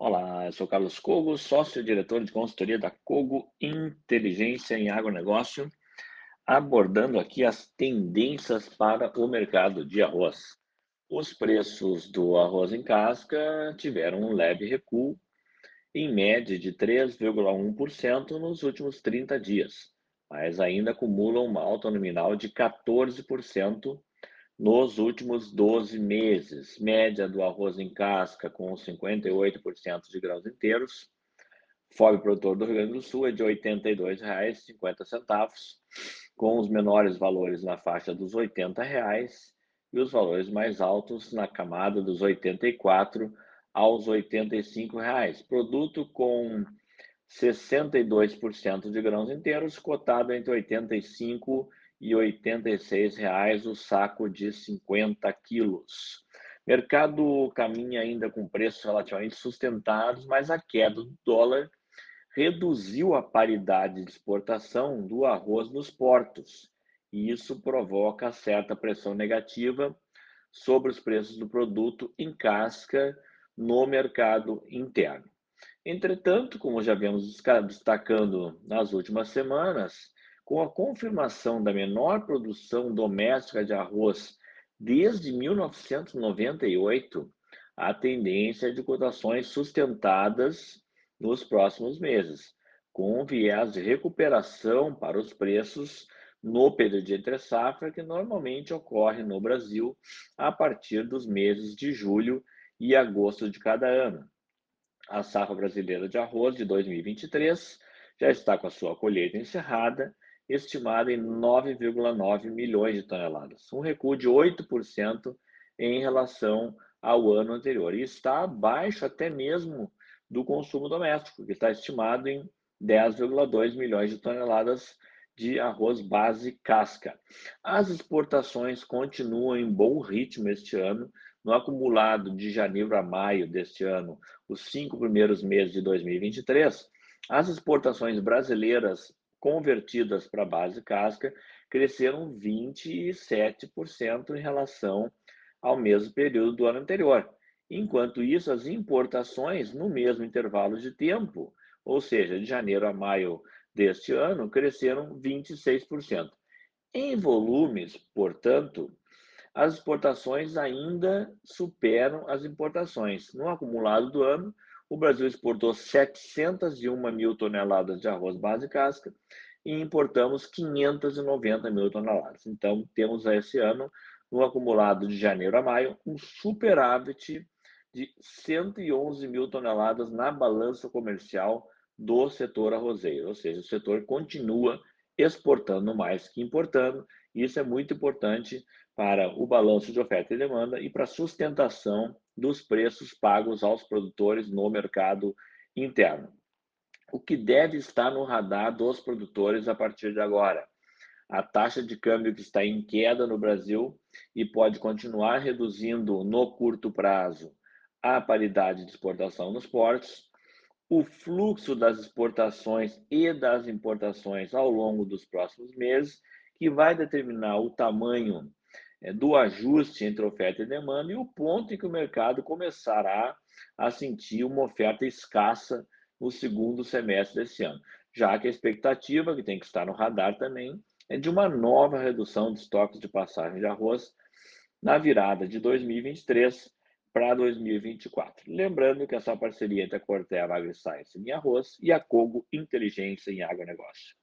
Olá, eu sou Carlos Cogo, sócio-diretor de consultoria da Cogo Inteligência em Agronegócio, abordando aqui as tendências para o mercado de arroz. Os preços do arroz em casca tiveram um leve recuo, em média de 3,1% nos últimos 30 dias, mas ainda acumulam uma alta nominal de 14% nos últimos 12 meses. Média do arroz em casca com 58% de grãos inteiros. FOB produtor do Rio Grande do Sul é de R$ 82,50, com os menores valores na faixa dos 80 reais, e os valores mais altos na camada dos 84 aos 85 reais. Produto com 62% de grãos inteiros, cotado entre 85 e R$ 86,00 o saco de 50 quilos. Mercado caminha ainda com preços relativamente sustentados, mas a queda do dólar reduziu a paridade de exportação do arroz nos portos, e isso provoca certa pressão negativa sobre os preços do produto em casca no mercado interno. Entretanto, como já vemos destacando nas últimas semanas, com a confirmação da menor produção doméstica de arroz desde 1998, a tendência é de cotações sustentadas nos próximos meses, com um viés de recuperação para os preços no período de entre safra, que normalmente ocorre no Brasil a partir dos meses de julho e agosto de cada ano. A safra brasileira de arroz de 2023 já está com a sua colheita encerrada estimada em 9,9 milhões de toneladas, um recuo de 8% em relação ao ano anterior. E está abaixo até mesmo do consumo doméstico, que está estimado em 10,2 milhões de toneladas de arroz base casca. As exportações continuam em bom ritmo este ano. No acumulado de janeiro a maio deste ano, os cinco primeiros meses de 2023, as exportações brasileiras convertidas para base casca cresceram 27% em relação ao mesmo período do ano anterior. Enquanto isso, as importações no mesmo intervalo de tempo, ou seja, de janeiro a maio deste ano, cresceram 26%. Em volumes, portanto, as exportações ainda superam as importações. No acumulado do ano, o Brasil exportou 701 mil toneladas de arroz base casca e importamos 590 mil toneladas. Então, temos esse ano, no acumulado de janeiro a maio, um superávit de 111 mil toneladas na balança comercial do setor arrozeiro, ou seja, o setor continua exportando mais que importando, isso é muito importante para o balanço de oferta e demanda e para a sustentação dos preços pagos aos produtores no mercado interno. O que deve estar no radar dos produtores a partir de agora? A taxa de câmbio que está em queda no Brasil e pode continuar reduzindo no curto prazo a paridade de exportação nos portos, o fluxo das exportações e das importações ao longo dos próximos meses, que vai determinar o tamanho é, do ajuste entre oferta e demanda e o ponto em que o mercado começará a sentir uma oferta escassa no segundo semestre desse ano, já que a expectativa, que tem que estar no radar também, é de uma nova redução de estoques de passagem de arroz na virada de 2023 para 2024. Lembrando que essa parceria entre a Corteva AgriScience em arroz e a Cogo Inteligência em agronegócio.